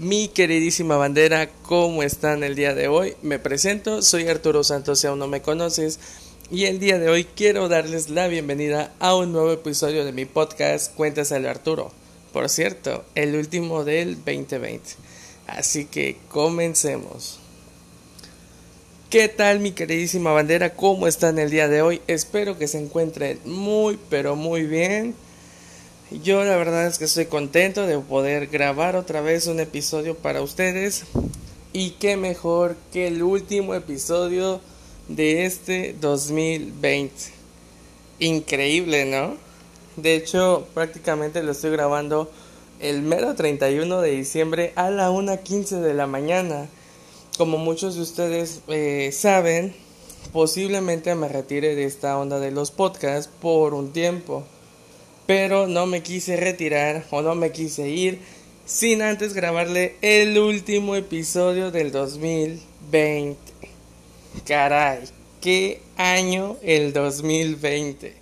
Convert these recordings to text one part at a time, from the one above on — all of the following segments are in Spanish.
Mi queridísima bandera, ¿cómo están el día de hoy? Me presento, soy Arturo Santos si aún no me conoces y el día de hoy quiero darles la bienvenida a un nuevo episodio de mi podcast Cuéntaselo Arturo. Por cierto, el último del 2020. Así que comencemos. ¿Qué tal mi queridísima bandera? ¿Cómo están el día de hoy? Espero que se encuentren muy pero muy bien. Yo la verdad es que estoy contento de poder grabar otra vez un episodio para ustedes. Y qué mejor que el último episodio de este 2020. Increíble, ¿no? De hecho, prácticamente lo estoy grabando el mero 31 de diciembre a la 1.15 de la mañana. Como muchos de ustedes eh, saben, posiblemente me retire de esta onda de los podcasts por un tiempo pero no me quise retirar o no me quise ir sin antes grabarle el último episodio del 2020. Caray, qué año el 2020.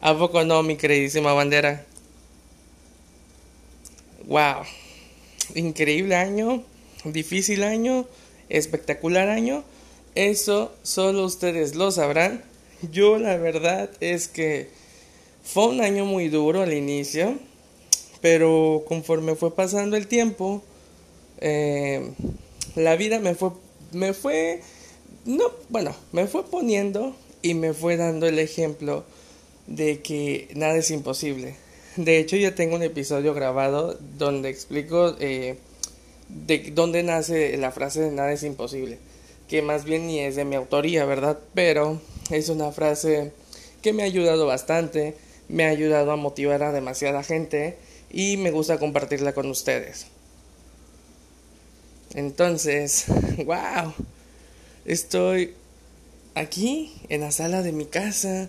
¿A poco no, mi queridísima bandera? Wow, increíble año, difícil año, espectacular año. Eso solo ustedes lo sabrán. Yo la verdad es que fue un año muy duro al inicio, pero conforme fue pasando el tiempo, eh, la vida me fue, me fue, no, bueno, me fue poniendo y me fue dando el ejemplo de que nada es imposible. De hecho, ya tengo un episodio grabado donde explico eh, de dónde nace la frase de nada es imposible, que más bien ni es de mi autoría, ¿verdad? Pero es una frase que me ha ayudado bastante me ha ayudado a motivar a demasiada gente y me gusta compartirla con ustedes. Entonces, wow, estoy aquí en la sala de mi casa.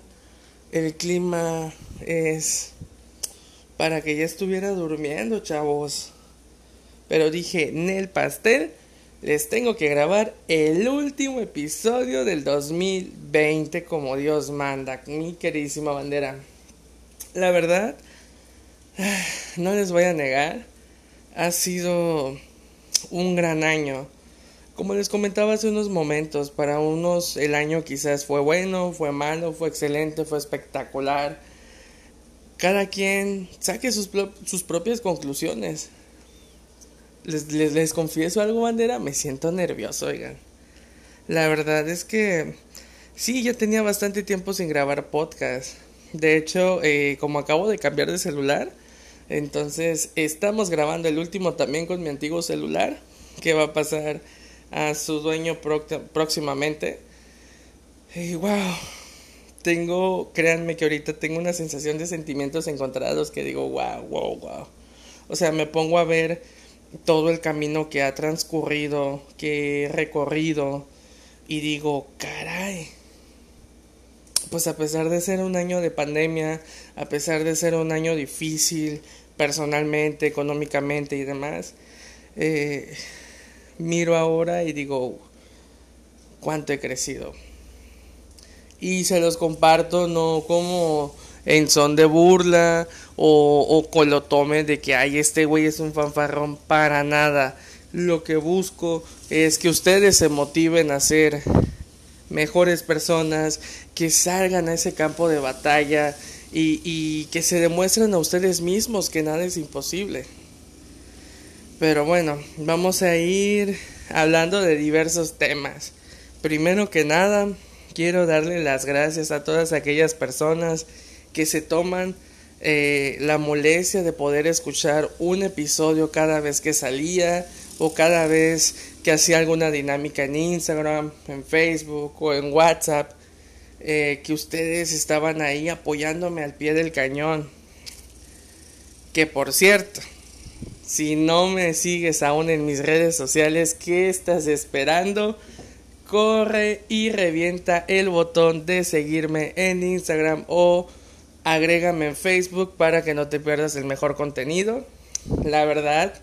El clima es para que ya estuviera durmiendo, chavos. Pero dije, en el pastel les tengo que grabar el último episodio del 2020 como Dios manda, mi queridísima bandera. La verdad, no les voy a negar, ha sido un gran año. Como les comentaba hace unos momentos, para unos el año quizás fue bueno, fue malo, fue excelente, fue espectacular. Cada quien saque sus, sus propias conclusiones. Les, les, les confieso algo, bandera, me siento nervioso, oigan. La verdad es que sí, ya tenía bastante tiempo sin grabar podcast. De hecho, eh, como acabo de cambiar de celular, entonces estamos grabando el último también con mi antiguo celular, que va a pasar a su dueño próximamente. Y wow, tengo, créanme que ahorita tengo una sensación de sentimientos encontrados que digo, wow, wow, wow. O sea, me pongo a ver todo el camino que ha transcurrido, que he recorrido, y digo, caray pues a pesar de ser un año de pandemia, a pesar de ser un año difícil personalmente, económicamente y demás, eh, miro ahora y digo, cuánto he crecido. Y se los comparto no como en son de burla o, con lo tome de que, ay, este güey es un fanfarrón para nada. Lo que busco es que ustedes se motiven a ser mejores personas, que salgan a ese campo de batalla y, que se demuestren a ustedes mismos que nada es imposible. Pero bueno, vamos a ir hablando de diversos temas. Primero que nada, quiero darle las gracias a todas aquellas personas que se toman eh, la molestia de poder escuchar un episodio cada vez que salía o cada vez que hacía alguna dinámica en Instagram, en Facebook o en WhatsApp, eh, que ustedes estaban ahí apoyándome al pie del cañón. Que por cierto, si no me sigues aún en mis redes sociales, ¿qué estás esperando? Corre y revienta el botón de seguirme en Instagram o agrégame en Facebook para que no te pierdas el mejor contenido. La verdad,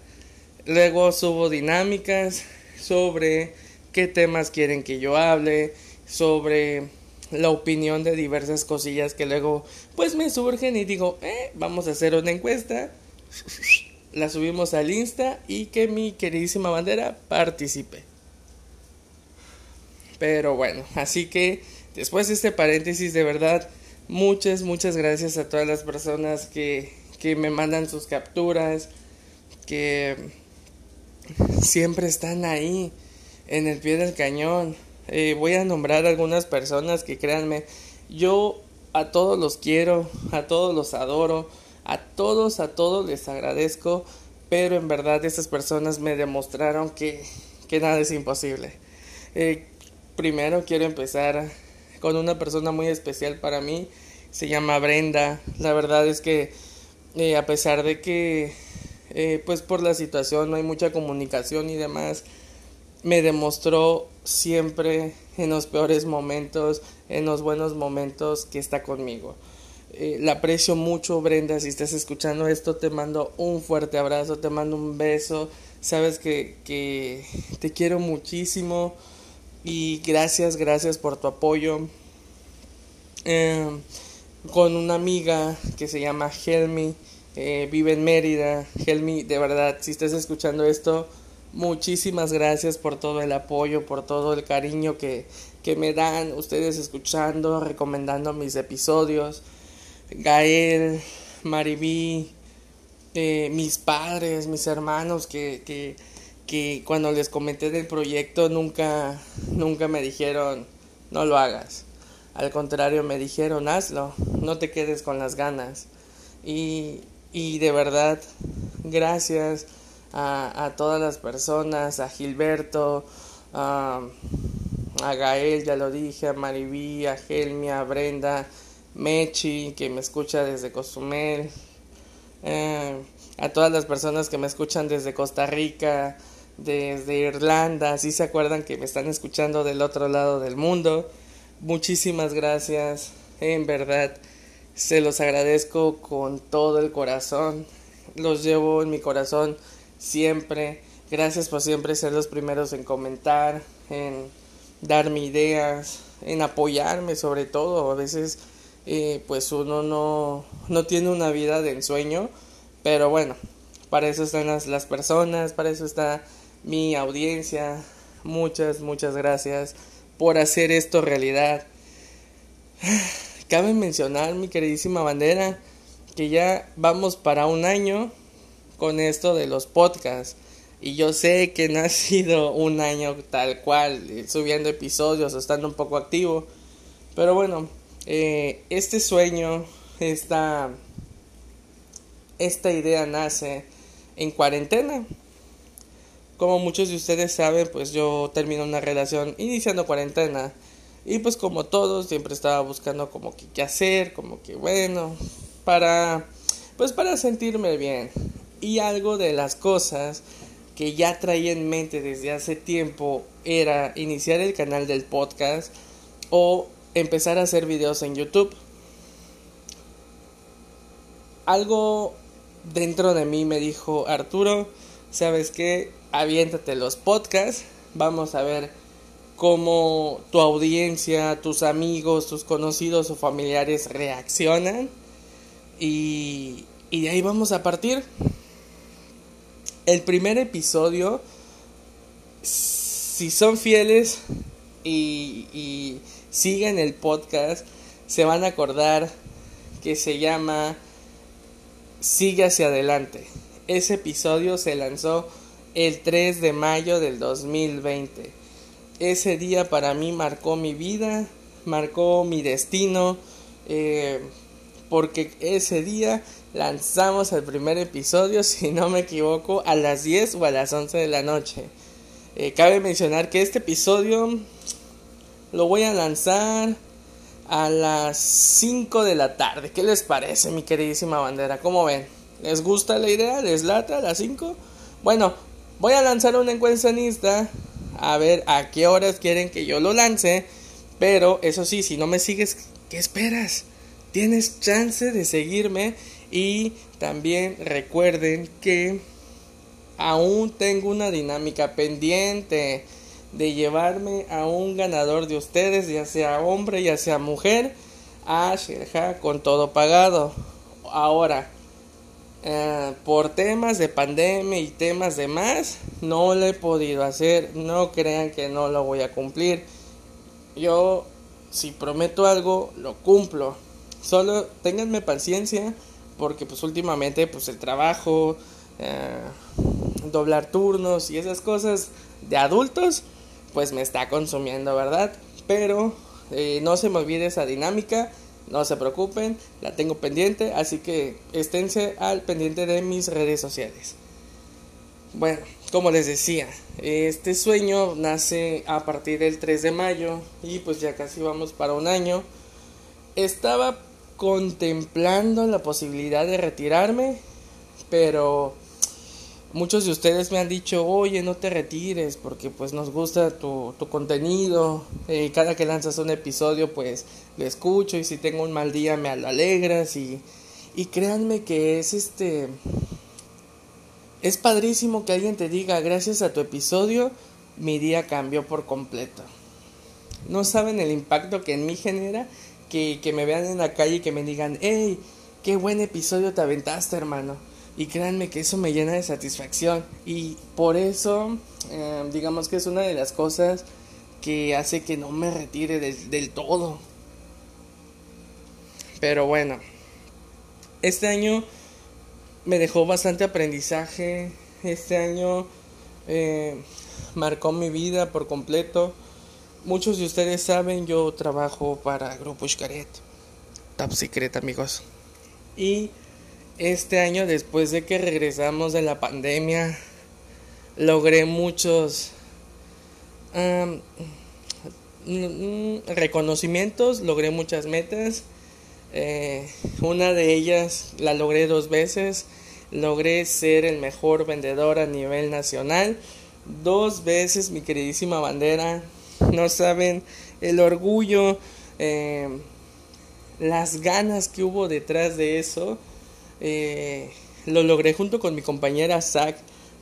luego subo dinámicas sobre qué temas quieren que yo hable, sobre la opinión de diversas cosillas que luego pues me surgen y digo, eh, vamos a hacer una encuesta. la subimos al Insta y que mi queridísima bandera participe. Pero bueno, así que después de este paréntesis, de verdad, muchas, muchas gracias a todas las personas que, que me mandan sus capturas, que siempre están ahí, en el pie del cañón. Eh, voy a nombrar algunas personas que créanme, yo a todos los quiero, a todos los adoro, a todos, a todos les agradezco, pero en verdad estas personas me demostraron que, que nada es imposible. Eh, primero quiero empezar con una persona muy especial para mí, se llama Brenda. La verdad es que eh, a pesar de que pues por la situación no hay mucha comunicación y demás, me demostró siempre en los peores momentos, en los buenos momentos que está conmigo. Eh, la aprecio mucho, Brenda. Si estás escuchando esto, te mando un fuerte abrazo, te mando un beso. Sabes que, que te quiero muchísimo y gracias, gracias por tu apoyo. Eh, con una amiga que se llama Helmi, eh, vive en Mérida. Helmi, de verdad, si estás escuchando esto, Muchísimas gracias por todo el apoyo, por todo el cariño que, que me dan ustedes escuchando, recomendando mis episodios. Gael, Maribí, eh, mis padres, mis hermanos que, que, que cuando les comenté del proyecto nunca, nunca me dijeron no lo hagas. Al contrario, me dijeron hazlo, no te quedes con las ganas. Y, y de verdad, gracias a, a todas las personas, a Gilberto, a, a Gael, ya lo dije, a Maribí, a Helmia, a Brenda, Mechi, que me escucha desde Cozumel, eh, a todas las personas que me escuchan desde Costa Rica, desde Irlanda, si se acuerdan que me están escuchando del otro lado del mundo. Muchísimas gracias, en verdad, se los agradezco con todo el corazón, los llevo en mi corazón siempre. Gracias por siempre ser los primeros en comentar, en darme ideas, en apoyarme sobre todo. A veces eh, pues uno no, no tiene una vida de ensueño, pero bueno, para eso están las, las personas, para eso está mi audiencia. Muchas, muchas gracias por hacer esto realidad. Cabe mencionar, mi queridísima bandera, que ya vamos para un año con esto de los podcasts. Y yo sé que no ha sido un año tal cual, eh, subiendo episodios o estando un poco activo. Pero bueno, eh, este sueño, esta, esta idea nace en cuarentena. Como muchos de ustedes saben, pues yo termino una relación iniciando cuarentena. Y pues como todos, siempre estaba buscando como que qué hacer, como que bueno, para pues para sentirme bien. Y algo de las cosas que ya traía en mente desde hace tiempo era iniciar el canal del podcast o empezar a hacer videos en YouTube. Algo dentro de mí me dijo, Arturo, ¿sabes qué? Aviéntate los podcasts, vamos a ver cómo tu audiencia, tus amigos, tus conocidos o familiares reaccionan y, y de ahí vamos a partir el primer episodio, si son fieles y, siguen el podcast, se van a acordar que se llama Sigue hacia adelante. Ese episodio se lanzó el 3 de mayo del 2020. Ese día para mí marcó mi vida, marcó mi destino, eh, porque ese día lanzamos el primer episodio, si no me equivoco, a las 10 o a las 11 de la noche. Eh, cabe mencionar que este episodio lo voy a lanzar a las 5 de la tarde. ¿Qué les parece, mi queridísima bandera? ¿Cómo ven? ¿Les gusta la idea? ¿Les lata a las 5? Bueno, voy a lanzar una encuesta en Insta a ver a qué horas quieren que yo lo lance. Pero eso sí, si no me sigues, ¿qué esperas? Tienes chance de seguirme y también recuerden que aún tengo una dinámica pendiente de llevarme a un ganador de ustedes, ya sea hombre, ya sea mujer, a Sherja con todo pagado. Ahora, Eh, por temas de pandemia y temas de más, no lo he podido hacer. No crean que no lo voy a cumplir. Yo, si prometo algo, lo cumplo. Solo ténganme paciencia porque pues últimamente pues el trabajo, eh, doblar turnos y esas cosas de adultos pues me está consumiendo, ¿verdad? Pero eh, no se me olvide esa dinámica no se preocupen, la tengo pendiente, así que esténse al pendiente de mis redes sociales. Bueno, como les decía, este sueño nace a partir del 3 de mayo y pues ya casi vamos para un año. Estaba contemplando la posibilidad de retirarme, pero muchos de ustedes me han dicho, oye, no te retires porque pues nos gusta tu, tu contenido, eh, cada que lanzas un episodio pues lo escucho y si tengo un mal día me lo alegras y, y créanme que es este... Es padrísimo que alguien te diga, gracias a tu episodio, mi día cambió por completo. No saben el impacto que en mí genera que, que me vean en la calle y que me digan, hey, qué buen episodio te aventaste, hermano y créanme que eso me llena de satisfacción y por eso eh, digamos que es una de las cosas que hace que no me retire del, todo. Pero bueno, este año me dejó bastante aprendizaje, este año eh, marcó mi vida por completo. Muchos de ustedes saben, yo trabajo para Grupo Xcaret, top secret amigos. Y este año, después de que regresamos de la pandemia, logré muchos reconocimientos, logré muchas metas. Eh, una de ellas la logré dos veces. Logré ser el mejor vendedor a nivel nacional. Dos veces mi queridísima bandera. No saben el orgullo, eh, las ganas que hubo detrás de eso. Eh, lo logré junto con mi compañera Zach.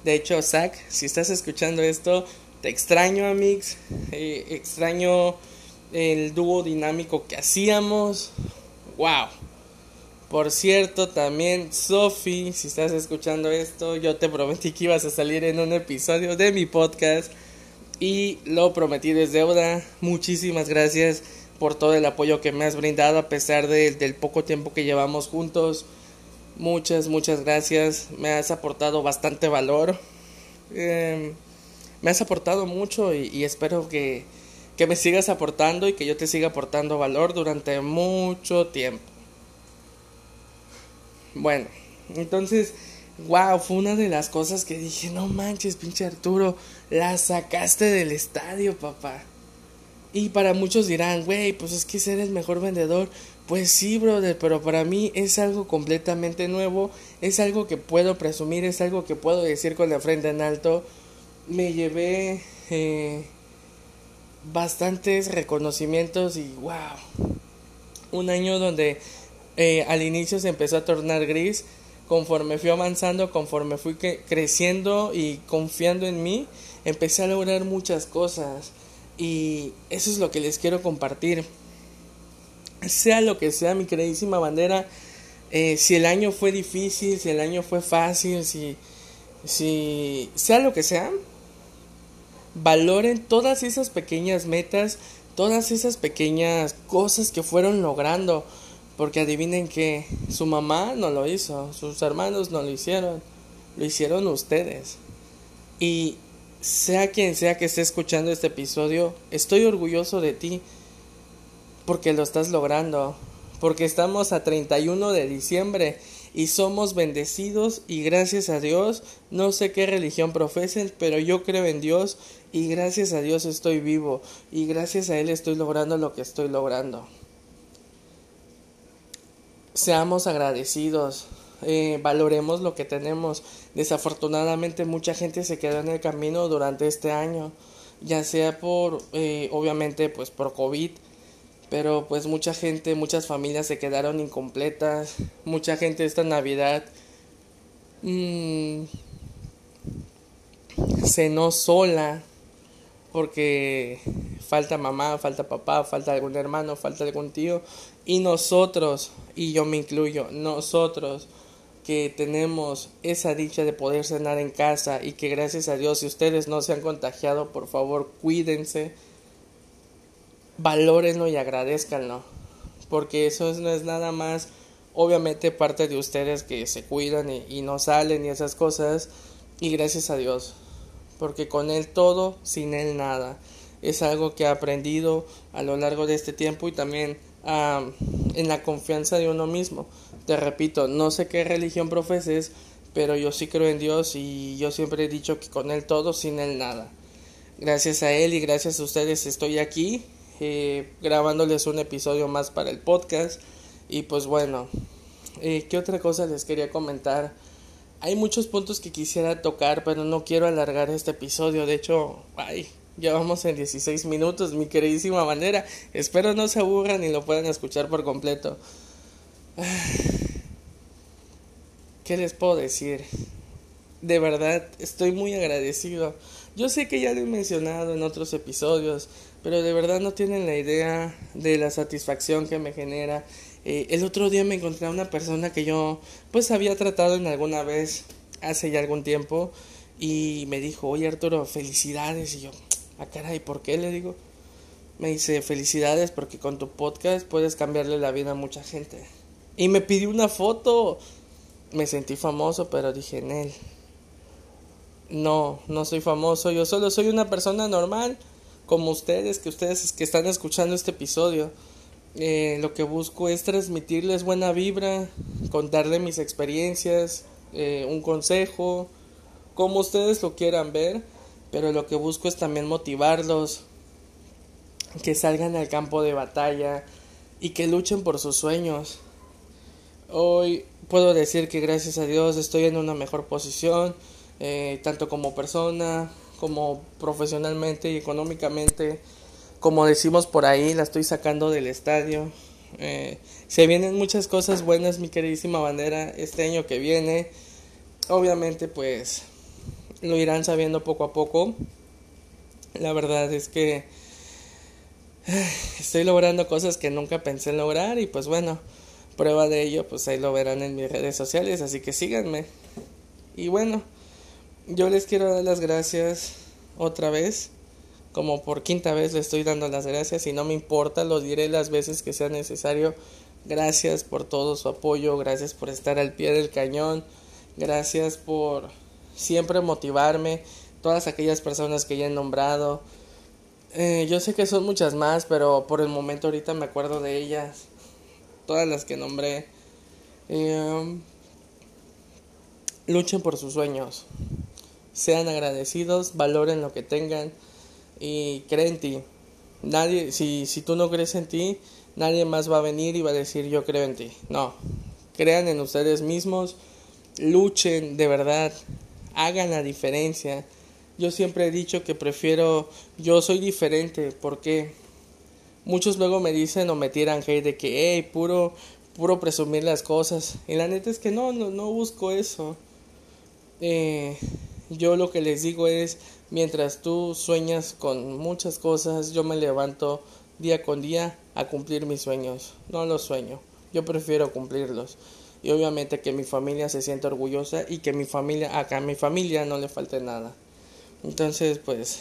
De hecho, Zach, si estás escuchando esto, te extraño, Amix. Eh, extraño el dúo dinámico que hacíamos. ¡Wow! Por cierto, también Sophie, si estás escuchando esto, yo te prometí que ibas a salir en un episodio de mi podcast y lo prometido es deuda. Muchísimas gracias por todo el apoyo que me has brindado a pesar del poco tiempo que llevamos juntos. Muchas, muchas gracias. Me has aportado bastante valor. Em, me has aportado mucho y, espero que, que me sigas aportando y que yo te siga aportando valor durante mucho tiempo. Bueno, entonces, wow, fue una de las cosas que dije, no manches, pinche Arturo, la sacaste del estadio, papá. Y para muchos dirán, güey, pues es que ser el mejor vendedor. Pues sí, brother, pero para mí es algo completamente nuevo, es algo que puedo presumir, es algo que puedo decir con la frente en alto. Me llevé eh, bastantes reconocimientos y wow, un año donde eh, al inicio se empezó a tornar gris, conforme fui avanzando, conforme fui creciendo y confiando en mí, empecé a lograr muchas cosas y eso es lo que les quiero compartir sea lo que sea, mi queridísima bandera, eh, si el año fue difícil, si el año fue fácil, si, si sea lo que sea, valoren todas esas pequeñas metas, todas esas pequeñas cosas que fueron logrando, porque adivinen que su mamá no lo hizo, sus hermanos no lo hicieron, lo hicieron ustedes. Y sea quien sea que esté escuchando este episodio, estoy orgulloso de ti porque lo estás logrando, porque estamos a 31 de diciembre y somos bendecidos y gracias a Dios, no sé qué religión profesen, pero yo creo en Dios y gracias a Dios estoy vivo y gracias a Él estoy logrando lo que estoy logrando. Seamos agradecidos, eh, valoremos lo que tenemos. Desafortunadamente mucha gente se quedó en el camino durante este año, ya sea por, eh, obviamente, pues por COVID, pero pues mucha gente, muchas familias se quedaron incompletas, mucha gente esta Navidad mmm, cenó sola porque falta mamá, falta papá, falta algún hermano, falta algún tío y nosotros, y yo me incluyo, nosotros que tenemos esa dicha de poder cenar en casa y que gracias a Dios si ustedes no se han contagiado, por favor cuídense, valórenlo y agradezcanlo, porque eso no es nada más obviamente parte de ustedes que se cuidan y, no salen y esas cosas y gracias a Dios, porque con Él todo, sin Él nada. Es algo que he aprendido a lo largo de este tiempo y también en la confianza de uno mismo. Te repito, no sé qué religión profeses, pero yo sí creo en Dios y yo siempre he dicho que con Él todo, sin Él nada. Gracias a Él y gracias a ustedes estoy aquí eh, grabándoles un episodio más para el podcast. Y pues bueno, eh, ¿qué otra cosa les quería comentar? Hay muchos puntos que quisiera tocar, pero no quiero alargar este episodio. De hecho, ay, ya vamos en 16 minutos, mi queridísima manera. Espero no se aburran y lo puedan escuchar por completo. ¿Qué les puedo decir? De verdad, estoy muy agradecido. Yo sé que ya lo he mencionado en otros episodios, pero de verdad no tienen la idea de la satisfacción que me genera eh, el otro día me encontré a una persona que yo pues había tratado en alguna vez hace ya algún tiempo y me dijo, oye Arturo, felicidades. Y yo, ah caray, ¿por qué? Le digo. Me dice, felicidades porque con tu podcast puedes cambiarle la vida a mucha gente. Y me pidió una foto. Me sentí famoso, pero dije, en él. No, no soy famoso, yo solo soy una persona normal, como ustedes, que ustedes que están escuchando este episodio. Eh, lo que busco es transmitirles buena vibra, contarles mis experiencias, eh, un consejo, como ustedes lo quieran ver, pero lo que busco es también motivarlos, que salgan al campo de batalla y que luchen por sus sueños. Hoy puedo decir que gracias a Dios estoy en una mejor posición, eh, tanto como persona, como profesionalmente y económicamente como decimos por ahí, la estoy sacando del estadio. Eh, se vienen muchas cosas buenas, mi queridísima bandera, este año que viene. Obviamente, pues lo irán sabiendo poco a poco. La verdad es que estoy logrando cosas que nunca pensé lograr y pues bueno, prueba de ello, pues ahí lo verán en mis redes sociales, así que síganme. Y bueno, yo les quiero dar las gracias otra vez como por quinta vez le estoy dando las gracias y no me importa, lo diré las veces que sea necesario. Gracias por todo su apoyo, gracias por estar al pie del cañón, gracias por siempre motivarme, todas aquellas personas que ya he nombrado. Eh, yo sé que son muchas más, pero por el momento ahorita me acuerdo de ellas, todas las que nombré. Eh, luchen por sus sueños, sean agradecidos, valoren lo que tengan y cree en ti. Nadie, si, si tú no crees en ti, nadie más va a venir y va a decir yo creo en ti. No, crean en ustedes mismos, luchen de verdad, hagan la diferencia. Yo siempre he dicho que prefiero, yo soy diferente, porque muchos luego me dicen o me tiran hate de que, hey, puro, puro presumir las cosas. Y la neta es que no, no, no busco eso. Eh, yo lo que les digo es, Mientras tú sueñas con muchas cosas, yo me levanto día con día a cumplir mis sueños. No los sueño, yo prefiero cumplirlos. Y obviamente que mi familia se sienta orgullosa y que mi familia, acá a mi familia no le falte nada. Entonces, pues,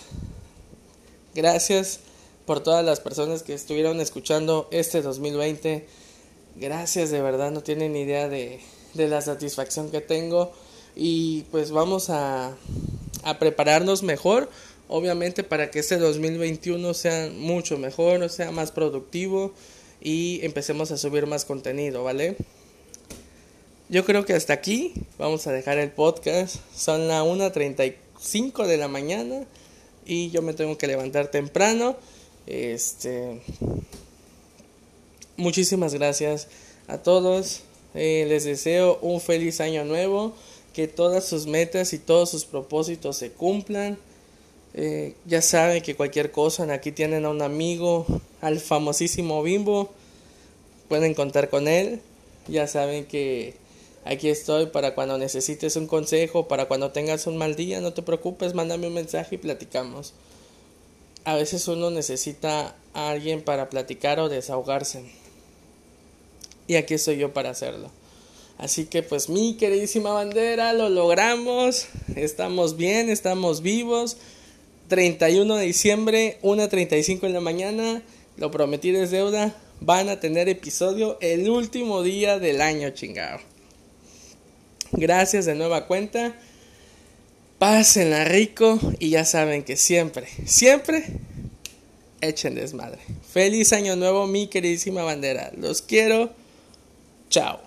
gracias por todas las personas que estuvieron escuchando este 2020. Gracias, de verdad, no tienen idea de, de la satisfacción que tengo. Y pues vamos a, a prepararnos mejor, obviamente para que este 2021 sea mucho mejor, sea más productivo y empecemos a subir más contenido, ¿vale? Yo creo que hasta aquí vamos a dejar el podcast. Son las 1.35 de la mañana y yo me tengo que levantar temprano. Este muchísimas gracias a todos. Eh, les deseo un feliz año nuevo que todas sus metas y todos sus propósitos se cumplan. Eh, ya saben que cualquier cosa, aquí tienen a un amigo, al famosísimo Bimbo, pueden contar con él. Ya saben que aquí estoy para cuando necesites un consejo, para cuando tengas un mal día, no te preocupes, mándame un mensaje y platicamos. A veces uno necesita a alguien para platicar o desahogarse. Y aquí estoy yo para hacerlo. Así que pues mi queridísima bandera, lo logramos, estamos bien, estamos vivos. 31 de diciembre, 1.35 en la mañana, lo prometí es deuda, van a tener episodio el último día del año chingado. Gracias de nueva cuenta. Pásenla rico y ya saben que siempre, siempre echen desmadre. Feliz año nuevo, mi queridísima bandera. Los quiero. Chao.